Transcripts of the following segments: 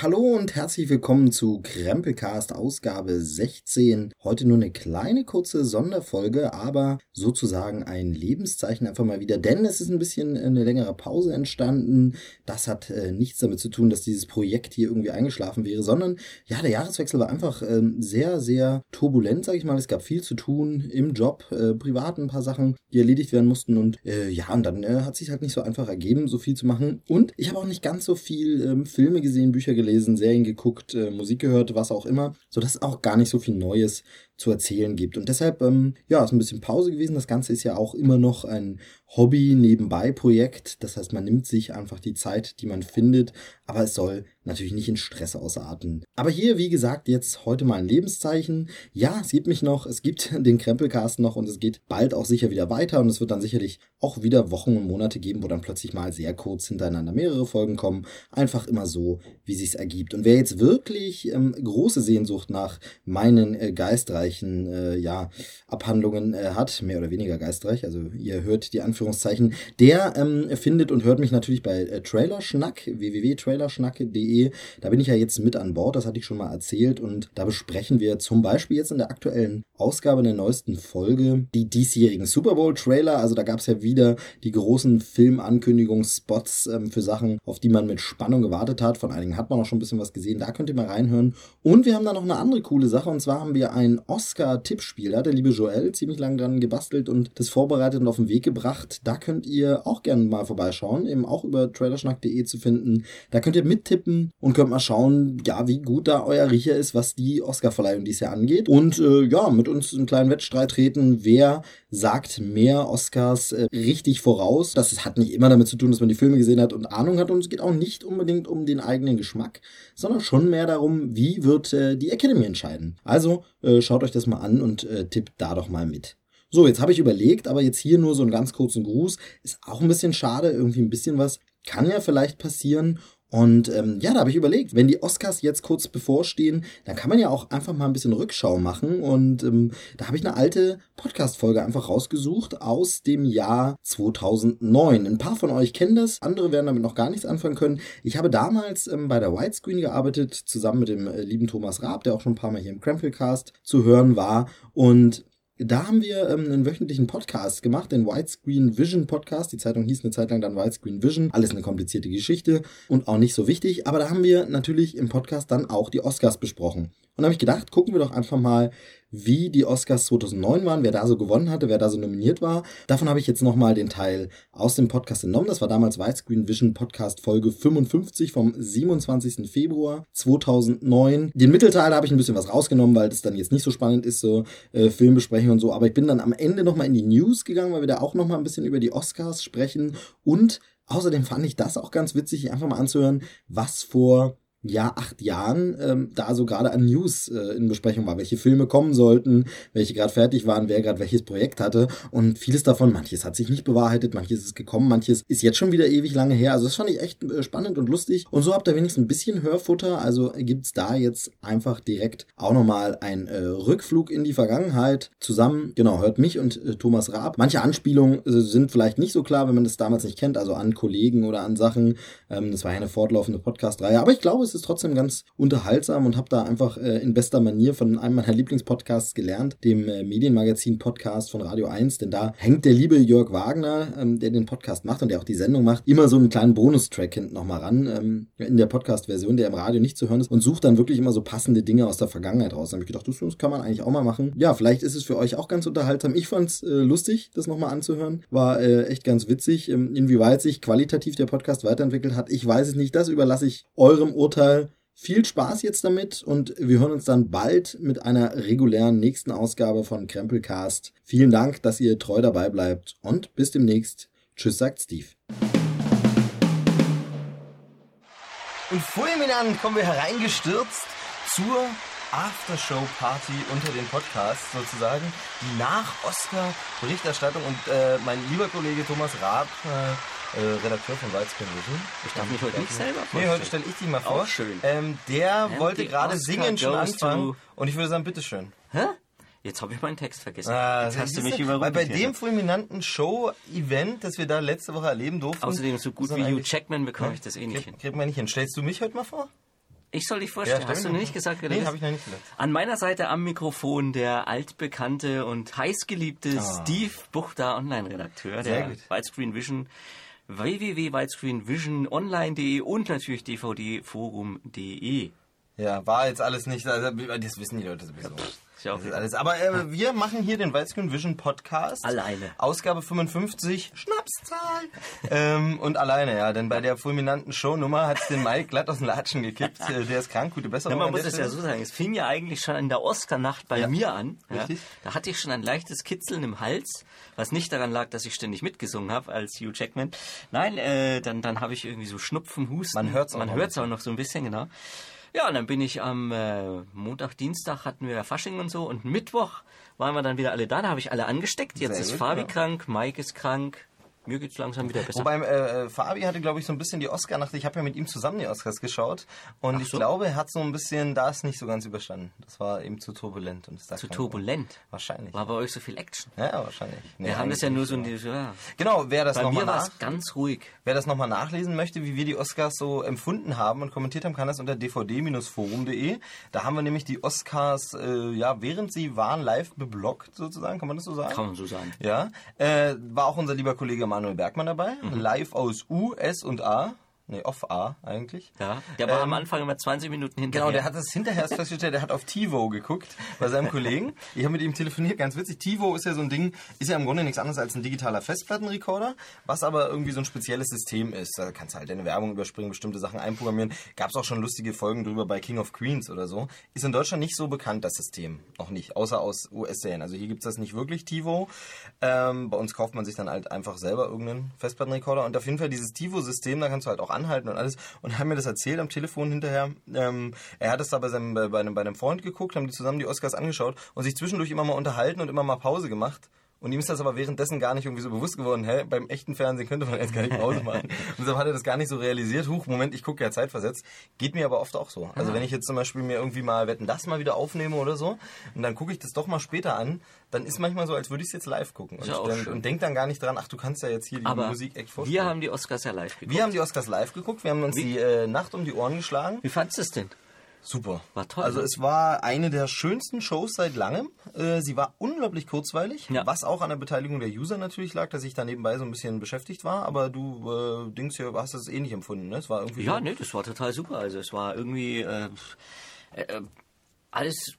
Hallo und herzlich willkommen zu Krempelcast Ausgabe 16. Heute nur eine kleine kurze Sonderfolge, aber sozusagen ein Lebenszeichen einfach mal wieder, denn es ist ein bisschen eine längere Pause entstanden. Das hat äh, nichts damit zu tun, dass dieses Projekt hier irgendwie eingeschlafen wäre, sondern ja, der Jahreswechsel war einfach äh, sehr, sehr turbulent, sag ich mal. Es gab viel zu tun im Job, äh, privat ein paar Sachen, die erledigt werden mussten und äh, ja, und dann äh, hat sich halt nicht so einfach ergeben, so viel zu machen. Und ich habe auch nicht ganz so viel ähm, Filme gesehen, Bücher gelesen, Serien geguckt, äh, Musik gehört, was auch immer, sodass auch gar nicht so viel Neues zu erzählen gibt. Und deshalb, ähm, ja, ist ein bisschen Pause gewesen. Das Ganze ist ja auch immer noch ein Hobby nebenbei Projekt. Das heißt, man nimmt sich einfach die Zeit, die man findet, aber es soll natürlich nicht in Stress ausarten. Aber hier, wie gesagt, jetzt heute mal ein Lebenszeichen. Ja, es gibt mich noch, es gibt den Krempelcast noch und es geht bald auch sicher wieder weiter und es wird dann sicherlich auch wieder Wochen und Monate geben, wo dann plötzlich mal sehr kurz hintereinander mehrere Folgen kommen. Einfach immer so, wie sich's ergibt. Und wer jetzt wirklich ähm, große Sehnsucht nach meinen äh, geistreichen äh, ja, Abhandlungen äh, hat, mehr oder weniger geistreich, also ihr hört die Anführungszeichen, der ähm, findet und hört mich natürlich bei äh, Trailerschnack, www.trailerschnack.de. Da bin ich ja jetzt mit an Bord, das hatte ich schon mal erzählt und da besprechen wir zum Beispiel jetzt in der aktuellen Ausgabe der neuesten Folge die diesjährigen Super Bowl Trailer. Also da gab es ja wieder die großen Filmankündigungsspots ähm, für Sachen, auf die man mit Spannung gewartet hat. Von einigen hat man auch schon ein bisschen was gesehen. Da könnt ihr mal reinhören. Und wir haben da noch eine andere coole Sache. Und zwar haben wir ein Oscar-Tippspiel. Da hat der liebe Joel ziemlich lange dran gebastelt und das vorbereitet und auf den Weg gebracht. Da könnt ihr auch gerne mal vorbeischauen. Eben auch über trailerschnack.de zu finden. Da könnt ihr mittippen und könnt mal schauen, ja, wie gut da euer Riecher ist, was die Oscar-Verleihung dieses Jahr angeht. Und äh, ja, mit uns einen kleinen Wettstreit treten, wer sagt mehr Oscars äh, richtig voraus. Das hat nicht immer damit zu tun, dass man die Filme gesehen hat und Ahnung hat und es geht auch nicht unbedingt um den eigenen Geschmack, sondern schon mehr darum, wie wird äh, die Academy entscheiden. Also äh, schaut euch das mal an und äh, tippt da doch mal mit. So, jetzt habe ich überlegt, aber jetzt hier nur so einen ganz kurzen Gruß. Ist auch ein bisschen schade, irgendwie ein bisschen was kann ja vielleicht passieren. Und ähm, ja, da habe ich überlegt, wenn die Oscars jetzt kurz bevorstehen, dann kann man ja auch einfach mal ein bisschen Rückschau machen. Und ähm, da habe ich eine alte Podcast-Folge einfach rausgesucht aus dem Jahr 2009. Ein paar von euch kennen das, andere werden damit noch gar nichts anfangen können. Ich habe damals ähm, bei der Widescreen gearbeitet, zusammen mit dem äh, lieben Thomas Raab, der auch schon ein paar Mal hier im Crampfilcast zu hören war. Und da haben wir ähm, einen wöchentlichen Podcast gemacht, den Widescreen Vision Podcast. Die Zeitung hieß eine Zeit lang dann Widescreen Vision. Alles eine komplizierte Geschichte und auch nicht so wichtig. Aber da haben wir natürlich im Podcast dann auch die Oscars besprochen. Und da habe ich gedacht, gucken wir doch einfach mal, wie die Oscars 2009 waren, wer da so gewonnen hatte, wer da so nominiert war. Davon habe ich jetzt nochmal den Teil aus dem Podcast entnommen. Das war damals Widescreen Vision Podcast Folge 55 vom 27. Februar 2009. Den Mittelteil habe ich ein bisschen was rausgenommen, weil das dann jetzt nicht so spannend ist, so äh, Filmbesprechungen und so. Aber ich bin dann am Ende nochmal in die News gegangen, weil wir da auch nochmal ein bisschen über die Oscars sprechen. Und außerdem fand ich das auch ganz witzig, einfach mal anzuhören, was vor ja, acht Jahren ähm, da so gerade an News äh, in Besprechung war, welche Filme kommen sollten, welche gerade fertig waren, wer gerade welches Projekt hatte. Und vieles davon, manches hat sich nicht bewahrheitet, manches ist gekommen, manches ist jetzt schon wieder ewig lange her, also das fand ich echt äh, spannend und lustig. Und so habt ihr wenigstens ein bisschen Hörfutter, also gibt's da jetzt einfach direkt auch nochmal ein äh, Rückflug in die Vergangenheit zusammen, genau, hört mich und äh, Thomas Raab. Manche Anspielungen äh, sind vielleicht nicht so klar, wenn man das damals nicht kennt, also an Kollegen oder an Sachen, ähm, das war ja eine fortlaufende Podcast-Reihe, aber ich glaube, es ist trotzdem ganz unterhaltsam und habe da einfach äh, in bester Manier von einem meiner Lieblingspodcasts gelernt, dem äh, Medienmagazin-Podcast von Radio 1, denn da hängt der liebe Jörg Wagner, ähm, der den Podcast macht und der auch die Sendung macht, immer so einen kleinen Bonustrack hinten nochmal ran, ähm, in der Podcast-Version, der im Radio nicht zu hören ist und sucht dann wirklich immer so passende Dinge aus der Vergangenheit raus. Da habe ich gedacht, das kann man eigentlich auch mal machen. Ja, vielleicht ist es für euch auch ganz unterhaltsam. Ich fand es äh, lustig, das nochmal anzuhören. War äh, echt ganz witzig. Ähm, inwieweit sich qualitativ der Podcast weiterentwickelt hat, ich weiß es nicht. Das überlasse ich eurem Urteil Urteil. Viel Spaß jetzt damit und wir hören uns dann bald mit einer regulären nächsten Ausgabe von Krempelcast. Vielen Dank, dass ihr treu dabei bleibt und bis demnächst. Tschüss, sagt Steve. Und fulminant kommen wir hereingestürzt zur Aftershow-Party unter den Podcasts sozusagen. Die Nach-Oscar-Berichterstattung und äh, mein lieber Kollege Thomas Raab äh, äh, Redakteur von Weißkirchen Vision. Ich darf mich heute nicht selber vorstellen. Nee, heute stelle ich dich mal vor. Auch schön. Ähm, der And wollte gerade singen schon anfangen. Und ich würde sagen, bitteschön. Hä? Jetzt habe ich meinen Text vergessen. Ah, Jetzt hast du mich überrumpelt. Weil bei dem fulminanten Show-Event, das wir da letzte Woche erleben durften... Außerdem so gut wie Hugh Jackman bekomme ich das eh nicht krieg, hin. Kriegt man nicht hin. Stellst du mich heute mal vor? Ich soll dich vorstellen. Ja, Hast du noch nicht gesagt, wer Nee, habe ich noch nicht gesagt. An meiner Seite am Mikrofon der altbekannte und heißgeliebte Ah. Steve Buchter, Online-Redakteur der. Widescreen Vision www.widescreenvisiononline.de und natürlich dvdforum.de. Ja, war jetzt alles nicht, also, das wissen die Leute sowieso. Ist ja auch Das ist alles. Aber äh, wir machen hier den Widescreen Vision Podcast. Alleine. Ausgabe 55, Schnapszahl. ähm, und alleine, ja, denn bei der fulminanten Shownummer hat den Mike glatt aus den Latschen gekippt. Äh, der ist krank, gute Besserung. Ja, man an muss es ja so sagen, es fing ja eigentlich schon in der Oscar-Nacht bei Ja. mir an. Ja. Richtig. Da hatte ich schon ein leichtes Kitzeln im Hals, was nicht daran lag, dass ich ständig mitgesungen habe als Hugh Jackman. Nein, äh, dann, dann habe ich irgendwie so Schnupfen, Husten. Man hört's auch Man noch hört es auch noch so ein bisschen, genau. Ja, und dann bin ich am äh, Montag, Dienstag hatten wir Fasching und so und Mittwoch waren wir dann wieder alle da, da habe ich alle angesteckt. Jetzt Sehr ist gut, Fabi ja. krank, Mike ist krank, mir geht's langsam wieder besser. Wobei äh, äh, Fabi hatte, glaube ich, so ein bisschen die Oscar-Nacht. Ich habe ja mit ihm zusammen die Oscars geschaut. Und Ach ich so. glaube, er hat so ein bisschen das nicht so ganz überstanden. Das war eben zu turbulent. Und ist da Zu turbulent. geworden. Wahrscheinlich. War bei euch so viel Action. Ja, wahrscheinlich. Nee, Wir haben das ja nur so in nicht, die, ja. Genau, wer das Bei nochmal mir war nach... es ganz ruhig. Wer das nochmal nachlesen möchte, wie wir die Oscars so empfunden haben und kommentiert haben, kann das unter dvd-forum.de. Da haben wir nämlich die Oscars, äh, ja, während sie waren, live beblockt sozusagen, kann man das so sagen? Kann man so sagen. Ja, äh, war auch unser lieber Kollege Manuel Bergmann dabei, Mhm. live aus U, S und A. Nee, off A eigentlich. Ja, der war Ähm, am Anfang immer 20 Minuten hinterher. Genau, der hat das hinterher erst festgestellt, der hat auf TiVo geguckt bei seinem Kollegen. Ich habe mit ihm telefoniert, ganz witzig. TiVo ist ja so ein Ding, ist ja im Grunde nichts anderes als ein digitaler Festplattenrekorder, was aber irgendwie so ein spezielles System ist. Da kannst du halt deine Werbung überspringen, bestimmte Sachen einprogrammieren. Gab es auch schon lustige Folgen drüber bei King of Queens oder so. Ist in Deutschland nicht so bekannt, das System. Noch nicht, außer aus US-Serien. Also hier gibt's das nicht wirklich, TiVo. Ähm, bei uns kauft man sich dann halt einfach selber irgendeinen Festplattenrekorder. Und auf jeden Fall dieses TiVo-System, da kannst du halt auch anhalten und alles. Und haben mir das erzählt am Telefon hinterher. Ähm, er hat es da bei, seinem, bei, einem, bei einem Freund geguckt, haben die zusammen die Oscars angeschaut und sich zwischendurch immer mal unterhalten und immer mal Pause gemacht. Und ihm ist das aber währenddessen gar nicht irgendwie so bewusst geworden, hä, beim echten Fernsehen könnte man jetzt gar nicht Pause machen. Und deshalb hat er das gar nicht so realisiert. Huch, Moment, ich gucke ja zeitversetzt. Geht mir aber oft auch so. Also wenn ich jetzt zum Beispiel mir irgendwie mal Wetten, das mal wieder aufnehme oder so, und dann gucke ich das doch mal später an, dann ist manchmal so, als würde ich es jetzt live gucken. Und, ja dann- und denk dann gar nicht dran, ach, du kannst ja jetzt hier die Aber Musik echt vorstellen. wir haben die Oscars ja live geguckt. wir haben die Oscars live geguckt, wir haben uns die äh, Nacht um die Ohren geschlagen. Wie fandst du es denn? Super. War toll, Also ne? es war eine der schönsten Shows seit langem. Äh, sie war unglaublich kurzweilig, Ja. was auch an der Beteiligung der User natürlich lag, dass ich da nebenbei so ein bisschen beschäftigt war. Aber du, äh, Dings hier, hast das ähnlich empfunden, ne? Es war irgendwie Ja, so, nee, das war total super. Also es war irgendwie äh, äh, alles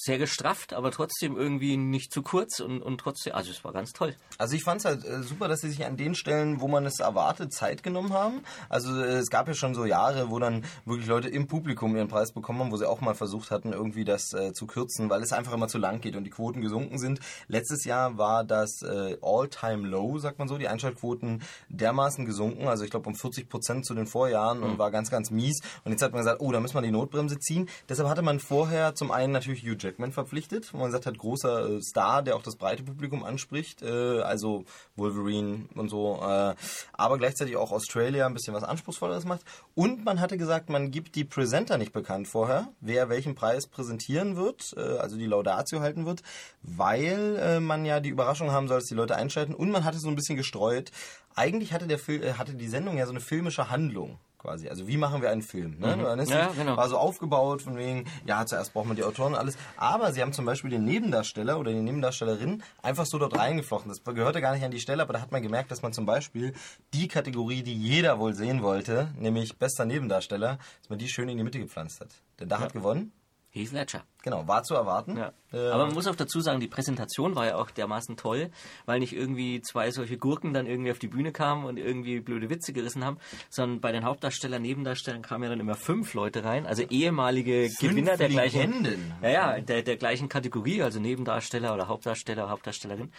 sehr gestrafft, aber trotzdem irgendwie nicht zu kurz und, und trotzdem, also es war ganz toll. Also ich fand es halt äh, super, dass sie sich an den Stellen, wo man es erwartet, Zeit genommen haben. Also äh, es gab ja schon so Jahre, wo dann wirklich Leute im Publikum ihren Preis bekommen haben, wo sie auch mal versucht hatten, irgendwie das äh, zu kürzen, weil es einfach immer zu lang geht und die Quoten gesunken sind. Letztes Jahr war das äh, All-Time-Low, sagt man so, die Einschaltquoten dermaßen gesunken, also ich glaube um 40 Prozent zu den Vorjahren und war ganz, ganz mies. Und jetzt hat man gesagt, oh, da muss man die Notbremse ziehen. Deshalb hatte man vorher zum einen natürlich Hugh Jackman verpflichtet, wo man gesagt hat, großer äh, Star, der auch das breite Publikum anspricht, äh, also Wolverine und so, äh, aber gleichzeitig auch Australia ein bisschen was Anspruchsvolleres macht. Und man hatte gesagt, man gibt die Presenter nicht bekannt vorher, wer welchen Preis präsentieren wird, äh, also die Laudatio halten wird, weil äh, man ja die Überraschung haben soll, dass die Leute einschalten. Und man hatte so ein bisschen gestreut. Eigentlich hatte der Fil äh, hatte die Sendung ja so eine filmische Handlung quasi. Also wie machen wir einen Film? Ne? Dann ist Ja, genau. War so aufgebaut von wegen, ja, zuerst braucht man die Autoren und alles. Aber sie haben zum Beispiel den Nebendarsteller oder die Nebendarstellerin einfach so dort reingeflochten. Das gehörte gar nicht an die Stelle, aber da hat man gemerkt, dass man zum Beispiel die Kategorie, die jeder wohl sehen wollte, nämlich bester Nebendarsteller, dass man die schön in die Mitte gepflanzt hat. Denn da hat gewonnen. Heath Ledger. Genau, war zu erwarten. Ja. Äh, Aber man muss auch dazu sagen, die Präsentation war ja auch dermaßen toll, weil nicht irgendwie zwei solche Gurken dann irgendwie auf die Bühne kamen und irgendwie blöde Witze gerissen haben, sondern bei den Hauptdarstellern, Nebendarstellern kamen ja dann immer fünf Leute rein, also ehemalige Fünf Gewinner der gleichen, ja, ja, der, der gleichen Kategorie, also Nebendarsteller oder Hauptdarsteller, Hauptdarstellerin.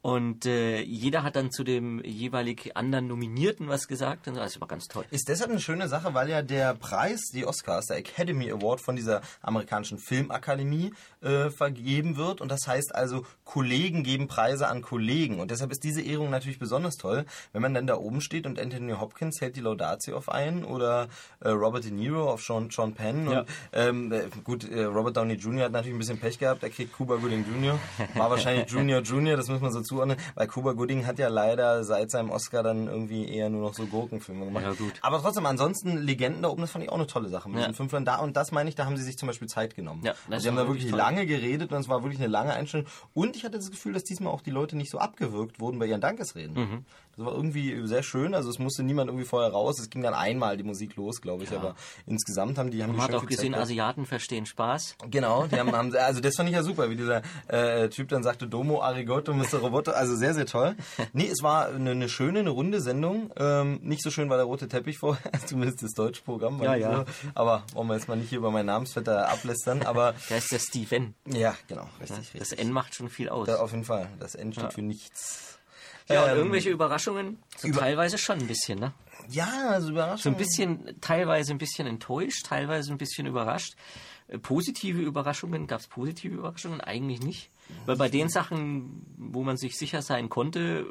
Und äh, jeder hat dann zu dem jeweilig anderen Nominierten was gesagt und so. also war ganz toll. Ist deshalb eine schöne Sache, weil ja der Preis, die Oscars, der Academy Award von dieser amerikanischen Filmakademie äh, vergeben wird. Und das heißt also, Kollegen geben Preise an Kollegen. Und deshalb ist diese Ehrung natürlich besonders toll, wenn man dann da oben steht und Anthony Hopkins hält die Laudatio auf ein oder äh, Robert De Niro auf Sean, Sean Penn. Ja. Und ähm, äh, gut, äh, Robert Downey Jr. hat natürlich ein bisschen Pech gehabt, er kriegt Cuba Gooding Jr. War wahrscheinlich Junior Junior, das muss man so zuordnen, weil Cuba Gooding hat ja leider seit seinem Oscar dann irgendwie eher nur noch so Gurkenfilme gemacht. Ja, gut. Aber trotzdem, ansonsten Legenden da oben, das fand ich auch eine tolle Sache mit Ja. Leuten da und das meine ich, da haben sie sich zum Beispiel Zeit genommen. Ja, das also sie haben da wirklich wirklich toll. lange geredet und es war wirklich eine lange Einstellung und ich hatte das Gefühl, dass diesmal auch die Leute nicht so abgewürgt wurden bei ihren Dankesreden. Mhm. Das war irgendwie sehr schön, also es musste niemand irgendwie vorher raus, es ging dann einmal die Musik los, glaube ich, aber insgesamt haben die haben die Man hat schön auch gesehen, gehabt. Asiaten verstehen Spaß. Genau, die haben, haben also das fand ich ja super, wie dieser äh, Typ dann sagte, Domo, Arigoto, Mr. Roboto, also sehr, sehr toll. Nee, es war eine, eine schöne, eine runde Sendung. Ähm, nicht so schön war der rote Teppich vorher, zumindest das deutsche Programm. war Ja, ja. So. Aber wollen wir jetzt mal nicht hier über meinen Namensvetter ablästern, aber Da ist der Steven. ja, genau, richtig, Das richtig. N macht schon viel aus. Da, auf jeden Fall, das N steht für nichts. Ja, und Ähm, irgendwelche Überraschungen? So über- teilweise schon ein bisschen, ne? Ja, also überraschend. So ein bisschen, teilweise ein bisschen enttäuscht, teilweise ein bisschen überrascht. Äh, Positive Überraschungen, gab es positive Überraschungen? Eigentlich nicht. Weil bei den Sachen, wo man sich sicher sein konnte,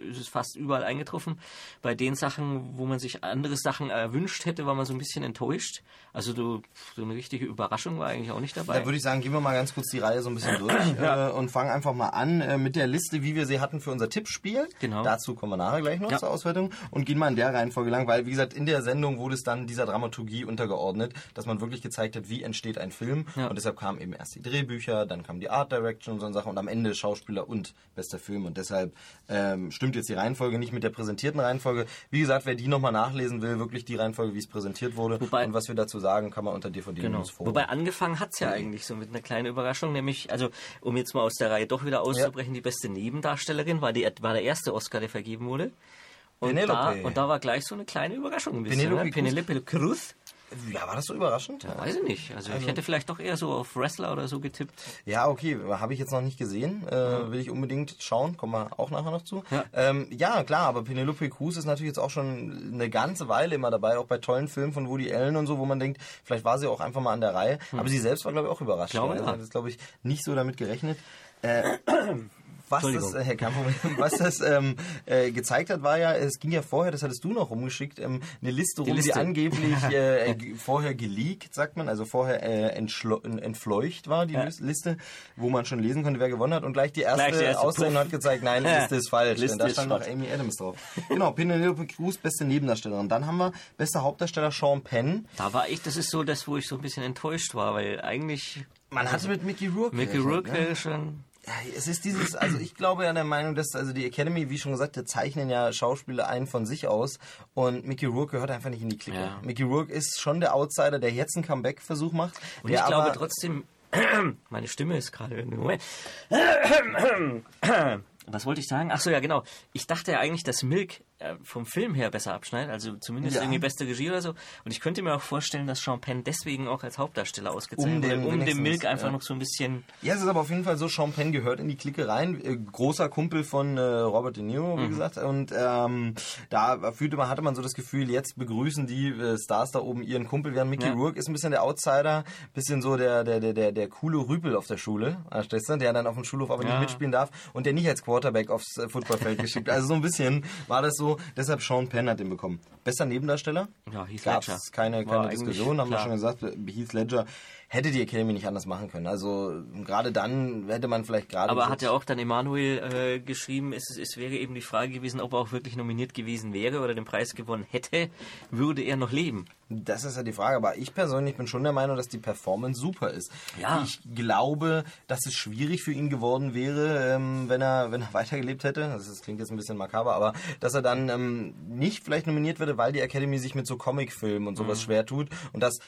äh, ist es fast überall eingetroffen. Bei den Sachen, wo man sich andere Sachen erwünscht hätte, war man so ein bisschen enttäuscht. Also du, so eine richtige Überraschung war eigentlich auch nicht dabei. Da würde ich sagen, gehen wir mal ganz kurz die Reihe so ein bisschen durch äh, und fangen einfach mal an äh, mit der Liste, wie wir sie hatten für unser Tippspiel. Genau. Dazu kommen wir nachher gleich noch Ja. zur Auswertung und gehen mal in der Reihenfolge lang, weil wie gesagt, in der Sendung wurde es dann dieser Dramaturgie untergeordnet, dass man wirklich gezeigt hat, wie entsteht ein Film Ja. und deshalb kamen eben erst die Drehbücher, dann kam die Art Direction und so eine Sache und am Ende Schauspieler und bester Film und deshalb ähm, stimmt jetzt die Reihenfolge nicht mit der präsentierten Reihenfolge. Wie gesagt, wer die nochmal nachlesen will, wirklich die Reihenfolge, wie es präsentiert wurde Wobei- und was wir dazu sagen, kann man unter DVD Genau. Forum. Wobei angefangen hat's ja eigentlich so mit einer kleinen Überraschung, nämlich, also um jetzt mal aus der Reihe doch wieder auszubrechen, die beste Nebendarstellerin war, die, war der erste Oscar, der vergeben wurde. Und da, und da war gleich so eine kleine Überraschung ein bisschen. Penelope ne? Penelope Cruz? Ja, war das so überraschend? Weiß ich nicht. Also, ich hätte vielleicht doch eher so auf Wrestler oder so getippt. Ja, okay, habe ich jetzt noch nicht gesehen. Äh, Will ich unbedingt schauen, kommen wir auch nachher noch zu. Ja. Ähm, ja, klar, aber Penelope Cruz ist natürlich jetzt auch schon eine ganze Weile immer dabei, auch bei tollen Filmen von Woody Allen und so, wo man denkt, vielleicht war sie auch einfach mal an der Reihe. Aber sie selbst war, glaube ich, auch überrascht. Glaube, also, ja. hat jetzt, glaube ich, nicht so damit gerechnet. Äh, was das, äh, was das ähm, äh, gezeigt hat, war ja, es ging ja vorher, das hattest du noch rumgeschickt, ähm, eine Liste rum, die, Liste. angeblich äh, äh, vorher geleakt, sagt man, also vorher äh, entfleucht war, die Ja. Lis- Liste, wo man schon lesen konnte, wer gewonnen hat. Und gleich die erste, Gleich die erste, Aussendung puff. hat gezeigt, nein, die Liste ist falsch. Liste denn da stand noch. Amy Adams drauf. Genau, Penelope Cruz, beste Nebendarstellerin. Dann haben wir bester Hauptdarsteller Sean Penn. Da war ich, das ist so das, wo ich so ein bisschen enttäuscht war, weil eigentlich Man hatte mit Mickey Rourke Mickey Rourke ne? wäre schon... Ja, es ist dieses, also ich glaube ja der Meinung, dass also die Academy, wie schon gesagt, die zeichnen ja Schauspieler ein von sich aus und Mickey Rourke gehört einfach nicht in die Clique. Ja. Mickey Rourke ist schon der Outsider, der jetzt einen Comeback-Versuch macht. Und ich glaube trotzdem, meine Stimme ist gerade irgendwie. Moment. Was wollte ich sagen? Ach so, ja, genau. Ich dachte ja eigentlich, dass Milk vom Film her besser abschneidet, also zumindest Ja. irgendwie beste Regie oder so. Und ich könnte mir auch vorstellen, dass Sean Penn deswegen auch als Hauptdarsteller ausgezeichnet Um wurde, den um dem Milk einfach ja. noch so ein bisschen. Ja, es ist aber auf jeden Fall so, Sean Penn gehört in die Clique rein. Äh, großer Kumpel von äh, Robert De Niro, Mhm. wie gesagt. Und ähm, da fühlte man, hatte man so das Gefühl, jetzt begrüßen die äh, Stars da oben ihren Kumpel. Während Mickey Ja. Rourke ist ein bisschen der Outsider, bisschen so der, der, der, der, der coole Rüpel auf der Schule, verstehst du? der dann auf dem Schulhof aber nicht mitspielen darf und der nicht als Quarterback aufs äh, Footballfeld geschickt. Also so ein bisschen war das so. Deshalb Sean Penn hat den bekommen. Bester Nebendarsteller? Ja, Heath Gab's Ledger. keine, War keine eigentlich Diskussion, haben wir schon gesagt. Heath Ledger hätte die Academy nicht anders machen können. Also gerade dann hätte man vielleicht gerade... Aber hat ja auch dann Emanuel äh, geschrieben, es, es wäre eben die Frage gewesen, ob er auch wirklich nominiert gewesen wäre oder den Preis gewonnen hätte, würde er noch leben. Das ist ja die Frage, aber ich persönlich bin schon der Meinung, dass die Performance super ist. Ja. Ich glaube, dass es schwierig für ihn geworden wäre, ähm, wenn er wenn er weitergelebt hätte. Das, klingt jetzt ein bisschen makaber, aber dass er dann ähm, nicht vielleicht nominiert würde, weil die Academy sich mit so Comicfilmen und sowas schwer tut und das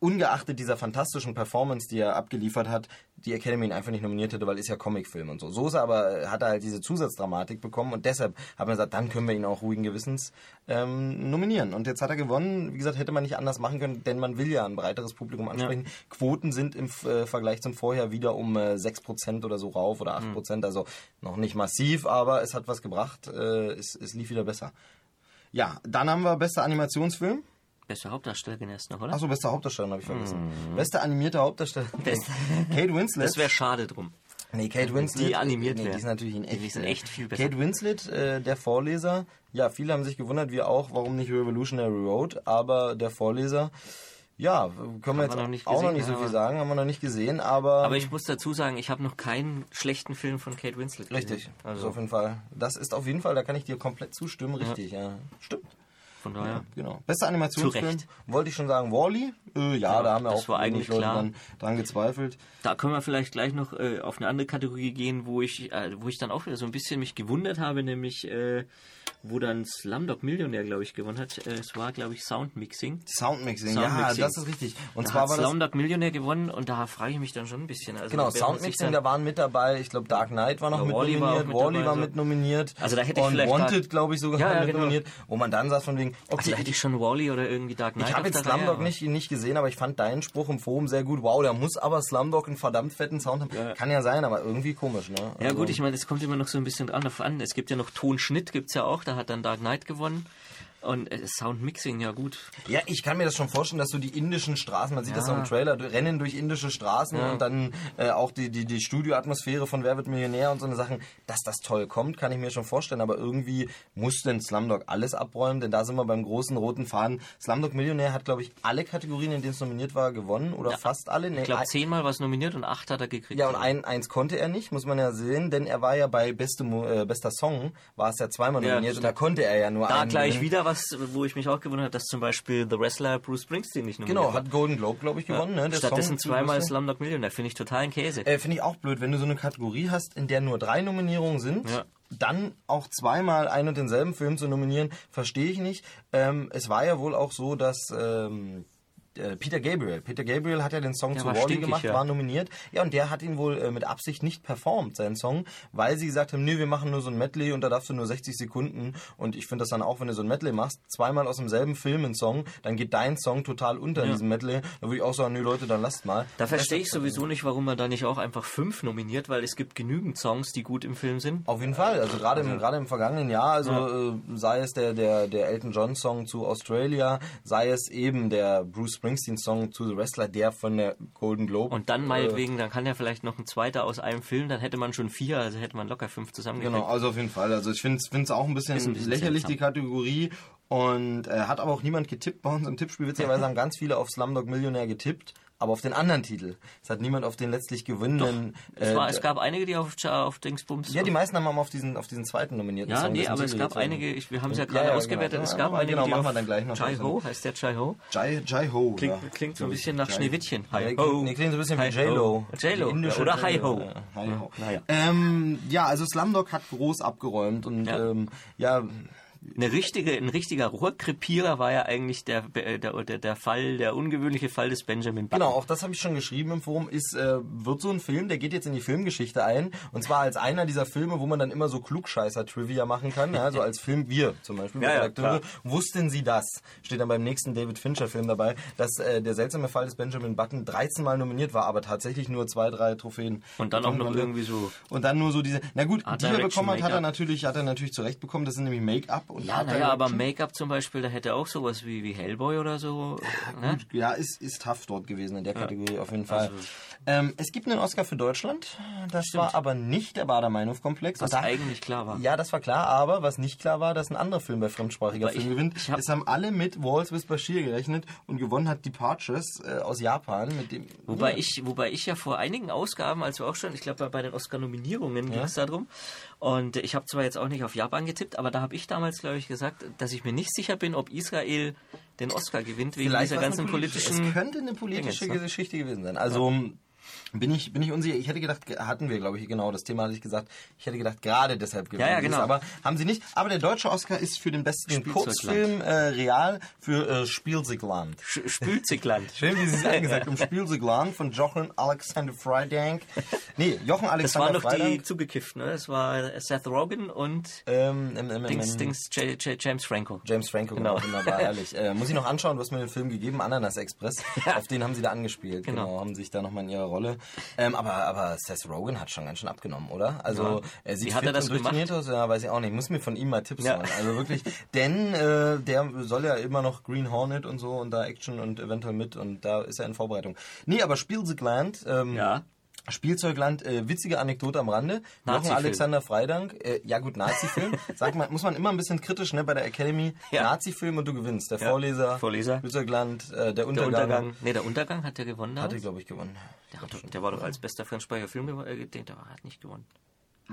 ungeachtet dieser fantastischen Performance, die er abgeliefert hat, die Academy ihn einfach nicht nominiert hätte, weil ist ja Comicfilm und so. So ist er aber, äh, hat er halt diese Zusatzdramatik bekommen und deshalb hat man gesagt, dann können wir ihn auch ruhigen Gewissens ähm, nominieren. Und jetzt hat er gewonnen. Wie gesagt, hätte man nicht anders machen können, denn man will ja ein breiteres Publikum ansprechen. Quoten sind im äh, Vergleich zum Vorjahr wieder um äh, 6% oder so rauf oder 8%, also noch nicht massiv, aber es hat was gebracht. Äh, es, es lief wieder besser. Ja, dann haben wir bester Animationsfilm. Beste Hauptdarstellerin erst noch, oder? Achso, beste Hauptdarstellerin habe ich vergessen. Beste animierte Hauptdarstellerin. Kate Winslet. Das wäre schade drum. nee, Kate Winslet. die animiert nee. Die ist natürlich in echt. Die sind echt viel besser. Kate Winslet, äh, der Vorleser. Ja, viele haben sich gewundert, wir auch, warum nicht Revolutionary Road, aber der Vorleser. Ja, können wir jetzt noch nicht auch noch gesehen, nicht so ja, viel sagen, haben wir noch nicht gesehen, aber, Aber ich muss dazu sagen, ich habe noch keinen schlechten Film von Kate Winslet gesehen. richtig, also auf jeden Fall. Das ist auf jeden Fall, da kann ich dir komplett zustimmen, richtig, ja. Stimmt. Von daher. Genau. Bester Animationsfilm, Zu Recht. wollte ich schon sagen, Wally. Äh, ja, da haben wir auch war eigentlich Leute klar. dann dran gezweifelt. Da können wir vielleicht gleich noch äh, auf eine andere Kategorie gehen, wo ich, äh, wo ich dann auch wieder so ein bisschen mich gewundert habe, nämlich äh, wo dann Slumdog Millionär, glaube ich, gewonnen hat. Äh, es war, glaube ich, Soundmixing. Soundmixing, ja, Soundmixing. das ist richtig. Und Da zwar hat war Slumdog Millionär gewonnen und da frage ich mich dann schon ein bisschen. Also, Genau, Soundmixing, da- waren mit dabei. Ich glaube, Dark Knight war noch Ja, mit war auch nominiert. mit Wally dabei, war mit nominiert. Also da hätte ich Und vielleicht Wanted, glaube ich, sogar Ja, ja, mit genau. nominiert. Wo man dann sagt von wegen, okay, Also da hätte ich schon Wally oder irgendwie Dark Knight ich habe jetzt Reihe, Slumdog aber- nicht, nicht gesehen, aber ich fand deinen Spruch im Forum sehr gut. Wow, der muss aber Slumdog einen verdammt fetten Sound haben. Ja. Kann ja sein, aber irgendwie komisch, ne? Ja Also- gut, ich meine, es kommt immer noch so ein bisschen an. Es gibt ja noch Tonschnitt, gibt's ja auch. Da hat dann Dark Knight gewonnen. Und äh, Soundmixing, ja gut. Ja, ich kann mir das schon vorstellen, dass so die indischen Straßen, man sieht das auch im Trailer, rennen durch indische Straßen Ja. und dann äh, auch die, die, die Studioatmosphäre von Wer wird Millionär und so eine Sachen, dass das toll kommt, kann ich mir schon vorstellen, aber irgendwie muss denn Slumdog alles abräumen, denn da sind wir beim großen roten Faden. Slumdog Millionär hat, glaube ich, alle Kategorien, in denen es nominiert war, gewonnen oder Ja. fast alle. Nee, Ich glaube, zehnmal war es nominiert und acht hat er gekriegt. ja, und ein, eins konnte er nicht, muss man ja sehen, denn er war ja bei beste, äh, bester Song, war es ja zweimal Ja, nominiert und da konnte er ja nur Da gleich wieder was, wo ich mich auch gewundert habe, dass zum Beispiel The Wrestler Bruce Springsteen nicht nominiert Genau, hat Golden Globe, glaube ich, gewonnen. Ne? Der Stattdessen Song zweimal. Slumdog Millionär. Finde ich total ein Käse. Äh, Finde ich auch blöd, wenn du so eine Kategorie hast, in der nur drei Nominierungen sind, Ja. dann auch zweimal ein und denselben Film zu nominieren, verstehe ich nicht. Ähm, es war ja wohl auch so, dass ähm, äh, Peter Gabriel, Peter Gabriel hat ja den Song Der zu Wally stinkig, gemacht, ja. war nominiert. Ja, und der hat ihn wohl äh, mit Absicht nicht performt, seinen Song, weil sie gesagt haben, nee, wir machen nur so ein Medley und da darfst du nur 60 Sekunden. Und ich finde das dann auch, wenn du so ein Medley machst, zweimal aus demselben Film einen Song, dann geht dein Song total unter in Ja. diesem Medley. Da würde ich auch sagen, nee, Leute, dann lasst mal. Da verstehe ich sowieso nicht, warum man da nicht auch einfach fünf nominiert, weil es gibt genügend Songs, die gut im Film sind. Auf jeden Fall, also gerade im, gerade im vergangenen Jahr, also äh, sei es der, der, der Elton John Song zu Australia, sei es eben der Bruce Springsteen Song zu The Wrestler, der von der Golden Globe. Und dann meinetwegen, dann kann ja vielleicht noch ein zweiter aus einem Film, dann hätte man schon vier, also hätte man locker fünf zusammengekriegt. Genau, also auf jeden Fall. Also ich finde es auch ein bisschen, ein bisschen lächerlich, seltsam. die Kategorie. Und äh, hat aber auch niemand getippt bei uns im Tippspiel. Witzigerweise haben ganz viele auf Slumdog Millionär getippt, aber auf den anderen Titel. Es hat niemand auf den letztlich gewonnenen. Es, äh, war, es gab einige, die auf, auf Dingsbums... ja, die meisten haben auf diesen, auf diesen zweiten nominierten Ja, Song. nee, dessen aber es Titel gab jetzt einige, ich, wir haben es ja Ja, gerade ja, ausgewertet, genau. es Ja, gab ja, einige, genau, die machen auf wir dann gleich noch. Jai Ho, heißt der Jai Ho? Jai, Jai Ho. Klingt, ja. klingt so ein bisschen nach Jai- Schneewittchen. Nee, Hi klingt, nee, klingt so ein bisschen wie J-Lo. Ho. J-Lo. Oder Hi Ho. Ja, Hi Ho. Ähm, ja, also Slumdog hat groß abgeräumt und Ja. Ja, Eine richtige, ein richtiger Rohrkrepierer war ja eigentlich der, der, der, der Fall, der ungewöhnliche Fall des Benjamin Button. Genau, auch das habe ich schon geschrieben im Forum, ist, äh, wird so ein Film, der geht jetzt in die Filmgeschichte ein. Und zwar als einer dieser Filme, wo man dann immer so Klugscheißer-Trivia machen kann. Ja, so als Film, wir zum Beispiel, Ja, ja, Redakteure. klar. Wussten Sie das? Steht dann beim nächsten David Fincher-Film dabei, dass äh, der seltsame Fall des Benjamin Button 13 Mal nominiert war, aber tatsächlich nur zwei, drei Trophäen. Und dann auch noch irgendwie so. Und dann nur so diese, na gut, Art die er bekommen hat, hat er natürlich, hat er natürlich zurecht bekommen. Das sind nämlich Make-up und Ja, naja, aber. Make-up zum Beispiel, da hätte er auch sowas wie, wie Hellboy oder so. ne? Gut, ja, ist, ist tough dort gewesen in der Kategorie auf jeden Fall. Also- ähm, es gibt einen Oscar für Deutschland. Das war aber nicht der Bader-Meinhof-Komplex. Was da- eigentlich klar war. Ja, das war klar, aber was nicht klar war, dass ein anderer Film bei fremdsprachiger Aber Film ich- gewinnt. ich hab- es haben alle mit Walls with Bashir gerechnet und gewonnen hat Departures äh, aus Japan. Mit dem, Wobei ja. ich, wobei ich ja vor einigen Ausgaben, als wir auch schon, ich glaube bei den Oscar-Nominierungen ging es darum. Und ich habe zwar jetzt auch nicht auf Japan getippt, aber da habe ich damals, glaube ich, gesagt, dass ich mir nicht sicher bin, ob Israel den Oscar gewinnt wegen Vielleicht dieser ganzen politischen. Es könnte eine politische Dingens, ne? Geschichte gewesen sein. Also bin ich bin ich unsicher. Ich hätte gedacht, hatten wir glaube ich genau das Thema hatte ich gesagt. Ich hätte gedacht gerade deshalb gewesen. Ja, ja, ist, genau. Aber haben sie nicht. Aber der deutsche Oscar ist für den besten. Kurzfilm äh, real für äh, Spielzeugland. Sch- Spülzigland. Schön, wie Sie es angesagt haben. Spielzeugland von Jochen Alexander Freidank. Nee, Jochen Das Alexander waren noch die Freidank. zugekifft, ne? Das war Seth Rogen und Ähm, ähm, ähm, Dings, ähm, Dings, J, J, James Franco. James Franco, genau, Genau. wunderbar, herrlich. Äh, muss ich noch anschauen, du hast mir den Film gegeben, Ananas Express. Auf den haben sie da angespielt, genau, Genau. haben sich da nochmal in ihrer Rolle. Ähm, aber, aber Seth Rogen hat schon ganz schön abgenommen, oder? Also, Ja. er sieht Wie hat er das durchtrainiert aus, ja, weiß ich auch nicht. Muss mir von ihm mal Tipps Ja. holen. Also wirklich, denn äh, der soll ja immer noch Green Hornet und so und da Action und eventuell mit und da ist er in Vorbereitung. Nee, aber Spielzeugland, ähm, Ja. Spielzeugland, äh, witzige Anekdote am Rande. Jochen. Alexander Freidank, äh, ja gut, Nazi-Film. Sag mal, muss man immer ein bisschen kritisch, ne, bei der Academy. Ja. Nazi-Film und du gewinnst. Der Ja. Vorleser, Vorleser. Spielzeugland, äh, der Der Untergang. Untergang. Nee, der Untergang hat der gewonnen. Hatte, damals? glaube ich, gewonnen. Der, hat, der war doch als bester Fremdsprachiger Film äh, der hat nicht gewonnen.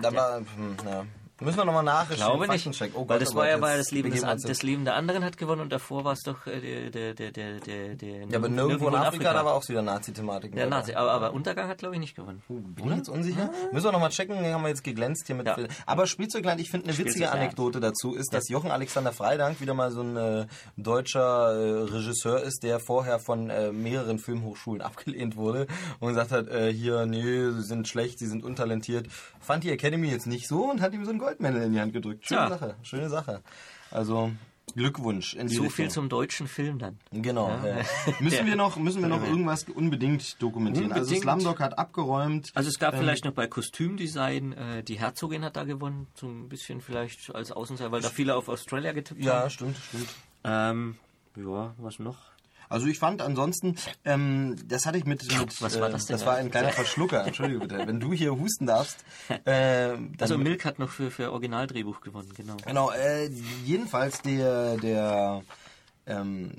Da war, hm, ja. Müssen wir nochmal nachrecherchieren. Ich glaube nicht. Oh weil Gott, das oh war ja, weil das Leben, des, uns das Leben der anderen hat gewonnen und davor war es doch äh, der, der, der, der, der, Ja, aber nirgendwo in Afrika, da war auch wieder Nazi-Thematik. Der Nazi, aber, aber Untergang hat glaube ich nicht gewonnen. Bin ich jetzt unsicher? Müssen wir nochmal checken, haben wir jetzt geglänzt hier mit. Ja. Aber Spielzeugland, ich finde eine witzige. Anekdote dazu ist, dass Jochen Alexander Freidank wieder mal so ein äh, deutscher äh, Regisseur ist, der vorher von äh, mehreren Filmhochschulen abgelehnt wurde und gesagt hat, äh, hier, nee, sie sind schlecht, sie sind untalentiert. Fand die Academy jetzt nicht so und hat ihm so ein Goldmedal in die Hand gedrückt. Schöne Ja. Sache, schöne Sache. Also Glückwunsch in die So Richtung. viel zum deutschen Film dann. Genau. Ja. Müssen wir noch, müssen wir noch irgendwas unbedingt dokumentieren? Also Unbedingt. Slumdog hat abgeräumt. Also es gab vielleicht noch bei Kostümdesign, äh, die Herzogin hat da gewonnen, so ein bisschen vielleicht als Außenseiter, weil da viele auf Australia getippt Ja, haben. stimmt, stimmt. Ähm, ja, was noch? Also ich fand ansonsten, ähm, das hatte ich mit, mit Was war äh, das denn Das war ein kleiner Verschlucker, entschuldige bitte. Wenn du hier husten darfst, äh, Also Milk hat noch für, für Originaldrehbuch gewonnen, genau. Genau, äh, jedenfalls der, der, ähm,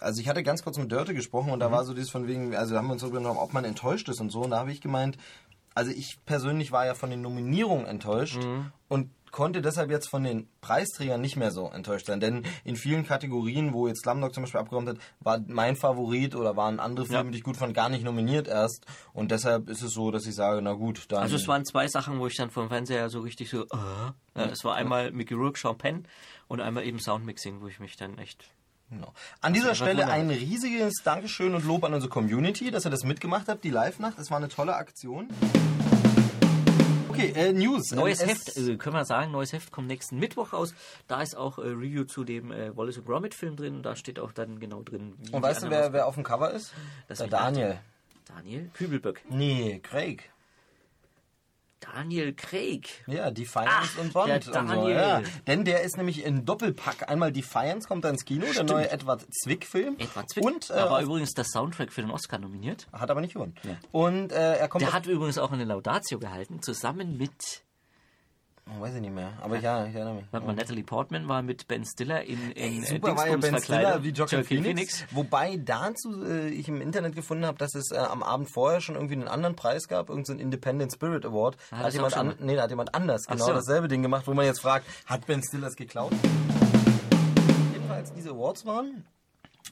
also ich hatte ganz kurz mit Dörte gesprochen und da war so dieses von wegen, also da haben wir uns darüber genommen, ob man enttäuscht ist und so und da habe ich gemeint, also ich persönlich war ja von den Nominierungen enttäuscht und konnte deshalb jetzt von den Preisträgern nicht mehr so enttäuscht sein, denn in vielen Kategorien, wo jetzt Slumdog zum Beispiel abgeräumt hat, war mein Favorit oder waren andere Filme, Ja. die ich gut fand, gar nicht nominiert erst und deshalb ist es so, dass ich sage, na gut, dann... Also es waren zwei Sachen, wo ich dann vom Fernseher so richtig so, äh, ja, es war einmal Mickey Rourke, Sean Penn und einmal eben Soundmixing, wo ich mich dann echt Genau. An dieser einfach Stelle ein riesiges Dankeschön und Lob an unsere Community, dass ihr das mitgemacht habt, die Live-Nacht. Es war eine tolle Aktion. Okay, äh, News. Neues Ähm, Heft, also können wir sagen, neues Heft kommt nächsten Mittwoch raus. Da ist auch äh, Review zu dem äh, Wallace und Gromit Film drin und da steht auch dann genau drin. wie Und weißt du, wer, wer auf dem Cover ist? Das Der. Daniel. Daniel Kübelböck. Nee, Craig. Daniel Craig. Ja, Defiance Ach, und Bond. der und so. Daniel. Ja. Denn der ist nämlich in Doppelpack. Einmal Defiance kommt ins Kino, der neue Edward Zwick-Film. Edward Zwick. Und, äh, da war übrigens der Soundtrack für den Oscar nominiert. hat aber nicht gewonnen. Und äh, er kommt Der hat übrigens auch eine Laudatio gehalten, zusammen mit, oh, weiß ich nicht mehr, aber ja, ich erinnere mich. warte mal, Natalie Portman war mit Ben Stiller in, in äh, Super war ja Ben Stiller wie Joaquin Joaquin Phoenix. Wobei dazu äh, ich im Internet gefunden habe, dass es äh, am Abend vorher schon irgendwie einen anderen Preis gab, irgendeinen Independent Spirit Award. Ah, Da hat jemand, an, nee, da hat jemand anders Ach genau so. dasselbe Ding gemacht, wo man jetzt fragt, hat Ben Stiller es geklaut? Jedenfalls diese Awards waren.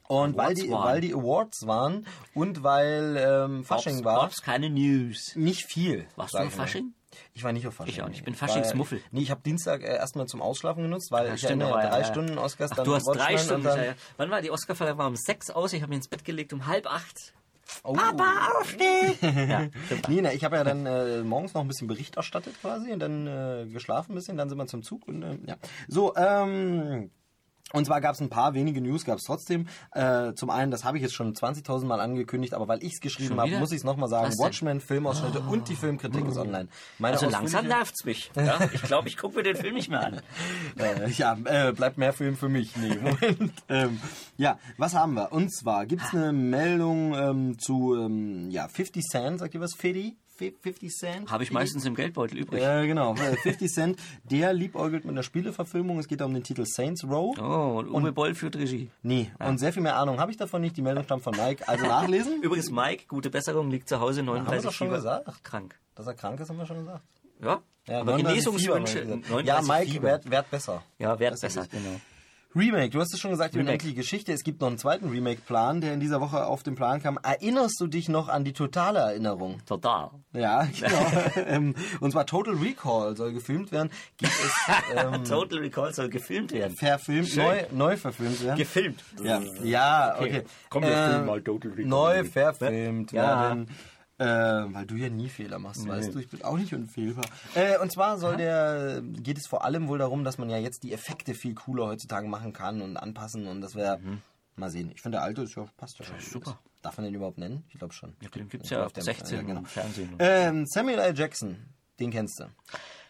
Und weil die, waren. weil die Awards waren und weil ähm, Fasching Gab's- war, gab's keine News. nicht viel. Warst du ich auf mal. Ich war nicht auf Fasching. Ich auch nicht. Ich bin nee. Faschingsmuffel. Nee, ich habe Dienstag äh, erstmal zum Ausschlafen genutzt, weil ich stimmt, war drei ja- Stunden Oscars, Ach, dann du hast drei Stunden. und dann, ja, ja. Wann war die Oscarverleihung? War um sechs aus. Ich habe mich ins Bett gelegt um halb acht. Oh. aufstehen! ja, Nee, ne, ich habe ja dann äh, morgens noch ein bisschen Bericht erstattet quasi und dann äh, geschlafen ein bisschen, dann sind wir zum Zug und äh, ja. So, ähm. Und zwar gab es ein paar wenige News, gab es trotzdem. Äh, zum einen, das habe ich jetzt schon 20.000 Mal angekündigt, aber weil ich es geschrieben habe, muss ich es nochmal sagen. Watchmen, Filmausschnitte und die Filmkritik ist online. Meine Also langsam ausführliche- nervt's mich. Ja? Ich glaube, ich gucke mir den Film nicht mehr an. äh, ja, äh, bleibt mehr Film für mich. Nee, Moment. ähm, ja, was haben wir? Und zwar gibt's eine Meldung ähm, zu ähm, ja, 50 Cent, sagt ihr was? Fedi? Fi- 50 Cent? Habe ich meistens im Geldbeutel übrig. Äh, genau, äh, 50 Cent, der liebäugelt mit einer Spieleverfilmung. Es geht um den Titel Saints Row. Oh, und Uwe Boll führt Regie. Nee, und sehr viel mehr Ahnung habe ich davon nicht. Die Meldung stammt von Nike. Also nachlesen. Übrigens, Mike, gute Besserung, liegt zu Hause, haben wir 39 doch schon Fieber. gesagt. Krank. Dass er krank ist, haben wir schon gesagt. Ja, Ja, aber 39 Genesungswünsche. Haben wir. 39 Ja, Mike, Fieber. werd, werd besser. Ja, werd Das ist besser, genau. Remake, du hast es schon gesagt, die Remake. unendliche Geschichte. Es gibt noch einen zweiten Remake-Plan, der in dieser Woche auf den Plan kam. Erinnerst du dich noch an die totale Erinnerung? Total. Ja, genau. Ähm, Und zwar Total Recall soll gefilmt werden. Gibt es ähm, Total Recall soll gefilmt werden. verfilmt, Schön. neu, neu verfilmt werden? Gefilmt. Ja, ja okay. Komm, wir Ähm, filmen mal Total Recall. Neu verfilmt Ja. werden. Äh, weil du ja nie Fehler machst, weißt du, ich bin auch nicht unfehlbar. Äh, und zwar soll der, geht es vor allem wohl darum, dass man ja jetzt die Effekte viel cooler heutzutage machen kann und anpassen und das wäre, mal sehen. Ich finde der alte ist ja, passt ja schon. super. Darf man den überhaupt nennen? Ich glaube schon. Ja, den gibt's Ja, ja auf auf dem- 16 ja, genau. im Fernsehen. Ähm, Samuel L. Jackson, den kennst du.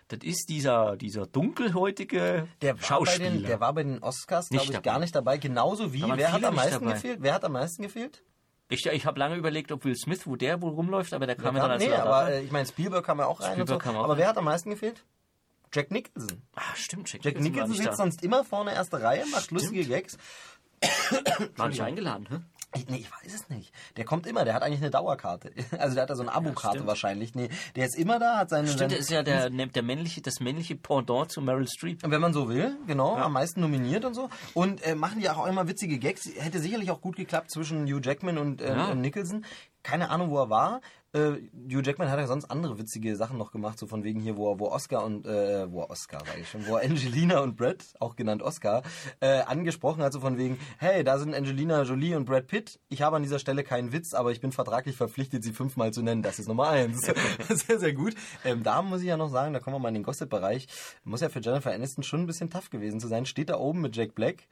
Das ist dieser, dieser dunkelhäutige Der Schauspieler. den, der war bei den Oscars, glaube ich, dabei. gar nicht dabei. Genauso wie, Da wer hat am meisten dabei. gefehlt? Wer hat am meisten gefehlt? Ich, ich habe lange überlegt, ob Will Smith, wo der wohl rumläuft, aber der kam Ja, ja dann als nee, Soldat. aber äh, ich meine, Spielberg kam ja auch rein. Und so. Spielberg kam auch aber rein. wer hat am meisten gefehlt? Jack Nicholson. ah, stimmt, Jack, Jack Nicholson Nicholson war nicht sitzt sonst immer vorne erste Reihe, macht lustige Gags. War nicht eingeladen, hä? Ich, nee, ich weiß es nicht. Der kommt immer, der hat eigentlich eine Dauerkarte. Also der hat da so eine Abokarte stimmt. wahrscheinlich. Nee, der ist immer da, hat seine... Stimmt, seine der ist ja der, der männliche, das männliche Pendant zu Meryl Streep. Wenn man so will, genau, am meisten nominiert und so. Und äh, machen die auch immer witzige Gags. Hätte sicherlich auch gut geklappt zwischen Hugh Jackman und äh, Ja. und Nicholson. Keine Ahnung, wo er war. Äh, Hugh Jackman hat ja sonst andere witzige Sachen noch gemacht, so von wegen hier, wo er, wo Oscar und, äh, wo er Oscar, sag ich schon, wo Angelina und Brad, auch genannt Oscar, äh, angesprochen hat, so von wegen, hey, da sind Angelina Jolie und Brad Pitt. Ich habe an dieser Stelle keinen Witz, aber ich bin vertraglich verpflichtet, sie fünfmal zu nennen. Das ist Nummer eins. sehr, sehr gut. Ähm, da muss ich ja noch sagen, da kommen wir mal in den Gossip-Bereich, muss ja für Jennifer Aniston schon ein bisschen tough gewesen zu sein. Steht da oben mit Jack Black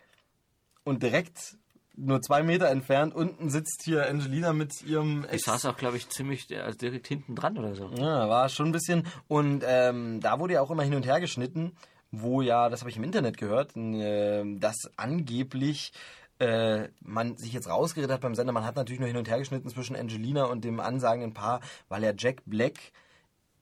und direkt nur zwei Meter entfernt unten sitzt hier Angelina mit ihrem Ich Ex. saß auch, glaube ich, ziemlich also direkt hinten dran oder so. Ja, war schon ein bisschen. Und ähm, da wurde ja auch immer hin und her geschnitten, wo ja, das habe ich im Internet gehört, äh, dass angeblich äh, man sich jetzt rausgeredet hat beim Sender, man hat natürlich nur hin und her geschnitten zwischen Angelina und dem ansagenden Paar, weil ja Jack Black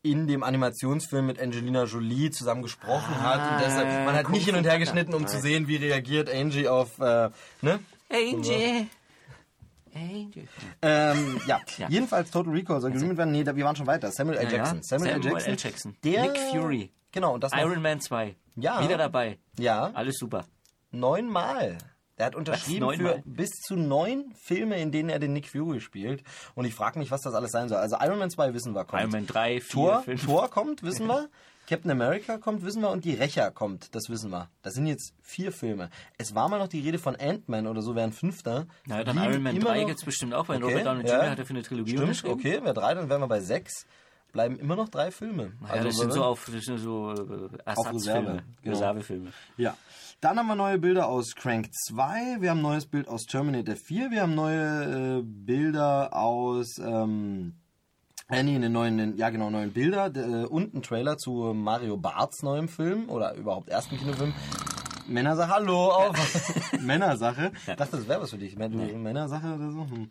in dem Animationsfilm mit Angelina Jolie zusammen gesprochen hat. Und deshalb, man hat nicht hin und her geschnitten, um zu sehen, wie reagiert Angie auf, äh, ne? Angel. Angel. Ähm, ja. Ja. jedenfalls Total Recall soll gerühmt werden. Nee, da, wir waren schon weiter. Samuel L. Ja, ja. Jackson. Samuel, L. Samuel Jackson. L. Jackson. Der, Nick Fury. Genau, und das noch Iron Man 2. Ja. Wieder dabei. Ja, Alles super. neunmal. Der hat unterschrieben Was? für bis zu neun Filme, in denen er den Nick Fury spielt. Und ich frage mich, was das alles sein soll. Also Iron Man 2 wissen wir, kommt. Iron Man 3, 4, Tor, 5. Tor kommt, wissen wir. Captain America kommt, wissen wir. Und die Rächer kommt, das wissen wir. Das sind jetzt vier Filme. Es war mal noch die Rede von Ant-Man oder so, wäre ein fünfter. Naja, dann Iron Man immer 3 noch- gibt's bestimmt auch, weil Okay, Robert Downey. Jr. hat ja für eine Trilogie Stimmt, okay, wäre drei, dann wären wir bei sechs. Bleiben immer noch drei Filme. Ja, das sind so auf das sind so äh, Ersatzfilme, genau. Reservefilme. Ja. Dann haben wir neue Bilder aus Crank 2, wir haben ein neues Bild aus Terminator 4, wir haben neue äh, Bilder aus, ähm, äh, nee, einen neuen, ja genau, neuen Bilder äh, und ein Trailer zu Mario Barts neuem Film oder überhaupt ersten Kinofilm. Männersache, hallo, auf. Männersache. Ich dachte, das wäre was für dich. Du- Männersache oder so. Hm.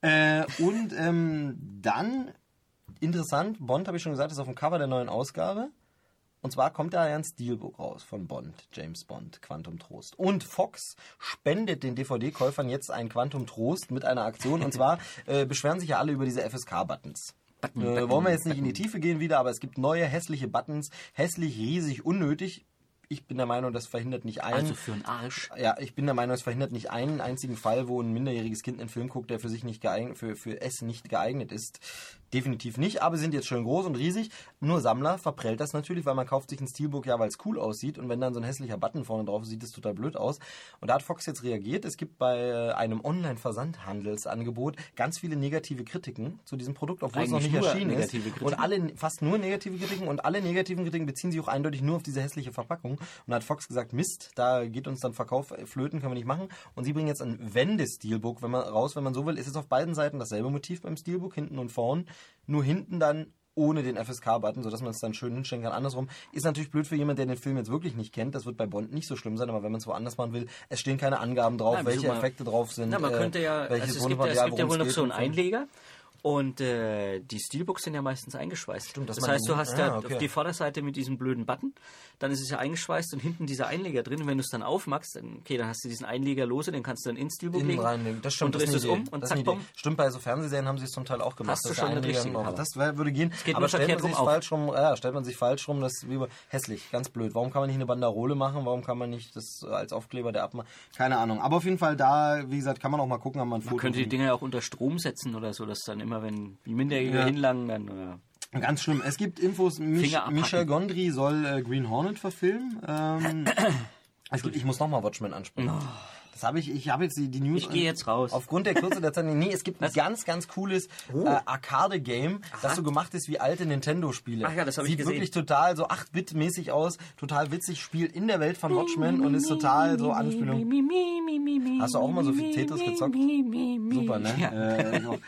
Äh, und ähm, dann, interessant, Bond, habe ich schon gesagt, ist auf dem Cover der neuen Ausgabe. Und zwar kommt da ja ein Steelbook raus von Bond, James Bond, Quantum Trost. Und Fox spendet den DVD-Käufern jetzt ein Quantum Trost mit einer Aktion. Und zwar äh, beschweren sich ja alle über diese FSK-Buttons. Button, Äh, Button, wollen wir jetzt nicht in die Button. Tiefe gehen wieder, aber es gibt neue hässliche Buttons. Hässlich, riesig, unnötig. Ich bin der Meinung, das verhindert nicht einen. Also für einen Arsch. Ja, ich bin der Meinung, es verhindert nicht einen einzigen Fall, wo ein minderjähriges Kind einen Film guckt, der für sich nicht geeignet, für, für es nicht geeignet ist. Definitiv nicht, aber sind jetzt schön groß und riesig. Nur Sammler verprellt das natürlich, weil man kauft sich ein Steelbook ja, weil es cool aussieht und wenn dann so ein hässlicher Button vorne drauf ist, sieht es total blöd aus. Und da hat Fox jetzt reagiert. Es gibt bei äh, einem Online-Versandhandelsangebot ganz viele negative Kritiken zu diesem Produkt, obwohl es noch Eigentlich nicht erschienen ist. Kritiken. Und alle, fast nur negative Kritiken und alle negativen Kritiken beziehen sich auch eindeutig nur auf diese hässliche Verpackung. Und da hat Fox gesagt, Mist, da geht uns dann Verkauf äh, flöten, können wir nicht machen. Und sie bringen jetzt ein Wende-Steelbook wenn man, raus, wenn man so will. Ist es auf beiden Seiten dasselbe Motiv beim Steelbook, hinten und vorn. Nur hinten dann ohne den FSK-Button, sodass man es dann schön hinstellen kann. Andersrum ist natürlich blöd für jemanden, der den Film jetzt wirklich nicht kennt. Das wird bei Bond nicht so schlimm sein, aber wenn man es woanders machen will, es stehen keine Angaben drauf, Nein, welche mal- Effekte drauf sind. Na, man äh, könnte ja, also es gibt, ja, es gibt ja wohl noch so einen. Einleger und äh, die Steelbooks sind ja meistens eingeschweißt. Stimmt, das man heißt, du hast ah, ja okay. auf die Vorderseite mit diesem blöden Button, dann ist es ja eingeschweißt und hinten dieser Einleger drin. Und wenn du es dann aufmachst, dann, okay, dann hast du diesen Einleger lose, den kannst du dann ins Steelbook Innen legen reinlegen. Das stimmt, und das drehst es um und Das zack, bumm. Stimmt, bei so Fernsehserien haben sie es zum Teil auch gemacht. Hast du schon den richtigen noch-. Das würde gehen. geht aber stellt man sich auf. falsch rum, ja, stellt man sich falsch rum, das ist wie hässlich, ganz blöd. Warum kann man nicht eine Banderole machen? Warum kann man nicht das als Aufkleber der abmachen? Keine Ahnung. Aber auf jeden Fall da, wie gesagt, kann man auch mal gucken, haben ein Foto. Man könnte die Dinger ja auch unter Strom setzen oder so, dass dann immer, wenn die Minderjährige Ja. hinlangen, dann oder Ganz schlimm. Es gibt Infos, Mich. Michel Gondry soll äh, Green Hornet verfilmen. Ähm, es gibt, ich muss nochmal Watchmen ansprechen. Das habe ich, ich habe jetzt die, die News. Oh. Ich gehe jetzt raus. Aufgrund der Kürze der Zeit. Nee, es gibt ein ganz, ganz cooles äh, Arcade-Game, das so gemacht ist wie alte Nintendo-Spiele. Ach ja, das hab ich Sieht gesehen. wirklich total so 8-Bit-mäßig aus, total witzig, spielt in der Welt von Watchmen und ist total so Anspielung. Hast du auch mal so viel Tetris gezockt? Super, ne? Ja. Äh, auch.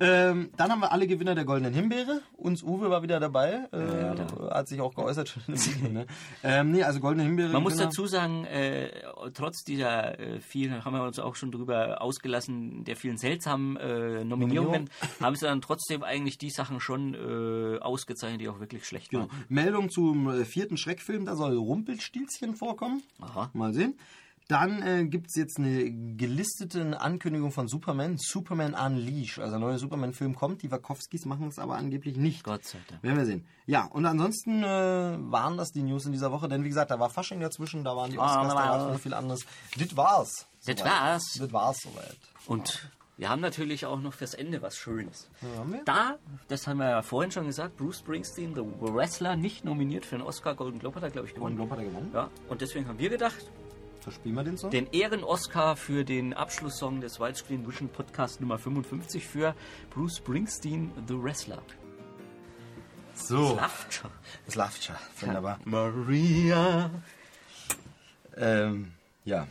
Ähm, dann haben wir alle Gewinner der Goldenen Himbeere. Uns Uwe war wieder dabei. Äh, Ja, ja, hat sich auch geäußert schon im Video, ne? ähm, nee, also Goldene Himbeere. Man muss dazu sagen, äh, trotz dieser äh, vielen, haben wir uns auch schon drüber ausgelassen, der vielen seltsamen äh, Nominierungen, haben sie dann trotzdem eigentlich die Sachen schon äh, ausgezeichnet, die auch wirklich schlecht Genau. waren. Meldung zum äh, vierten Schreckfilm, da soll Rumpelstilzchen vorkommen. Aha. Mal sehen. Dann äh, gibt es jetzt eine gelistete Ankündigung von Superman, Superman Unleashed. Also ein neuer Superman-Film kommt, die Wachowskis machen es aber angeblich nicht. Gott sei Dank. Werden wir sehen. Ja, und ansonsten äh, waren das die News in dieser Woche, denn wie gesagt, da war Fasching dazwischen, da waren die Oscars, da war viel anderes. Das war's. Das war's. Das war's soweit. Und wir haben natürlich auch noch fürs Ende was Schönes. Da, das haben wir ja vorhin schon gesagt, Bruce Springsteen, The Wrestler, nicht nominiert für den Oscar. Golden Globe hat er, glaube ich, Golden gewonnen. Globe hat er gewonnen. Ja, und deswegen haben wir gedacht, Verspielen wir den so? den Ehren-Oscar für den Abschlusssong des Widescreen Vision Podcast Nummer 55 für Bruce Springsteen, The Wrestler. so. Lacht schon. Es läuft schon. Wunderbar. Maria. Ähm, ja.